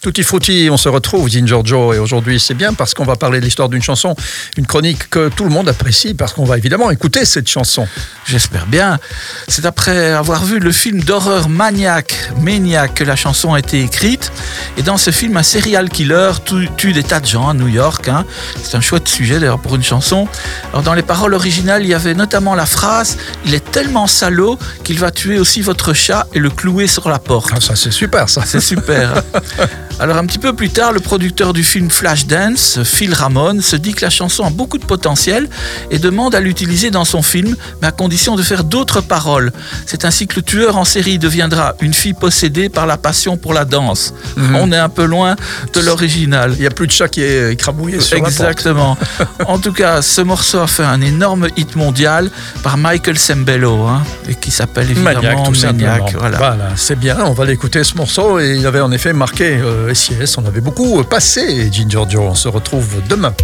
Tutti frutti, on se retrouve, Ginger Joe, et aujourd'hui c'est bien parce qu'on va parler de l'histoire d'une chanson, une chronique que tout le monde apprécie parce qu'on va évidemment écouter cette chanson. J'espère bien. C'est après avoir vu le film d'horreur Maniac, Maniac, que la chanson a été écrite. Et dans ce film, un serial killer tue, des tas de gens à New York. Hein. C'est un chouette sujet d'ailleurs pour une chanson. Alors dans les paroles originales, il y avait notamment la phrase Il est tellement salaud qu'il va tuer aussi votre chat et le clouer sur la porte. Ah, ça c'est super ça. C'est super. Alors un petit peu plus tard, le producteur du film Flashdance, Phil Ramone, se dit que la chanson a beaucoup de potentiel et demande à l'utiliser dans son film, mais à condition de faire d'autres paroles. C'est ainsi que le tueur en série deviendra une fille possédée par la passion pour la danse. Mhm. On est un peu loin de l'original. Il n'y a plus de chat qui est écrabouillé sur Exactement. en tout cas, ce morceau a fait un énorme hit mondial par Michael Sembello, hein, et qui s'appelle évidemment Maniac. Tout Maniac voilà, c'est bien. On va l'écouter ce morceau et il avait en effet marqué. Euh, SIS. On avait beaucoup passé, Ginger Joe. On se retrouve demain.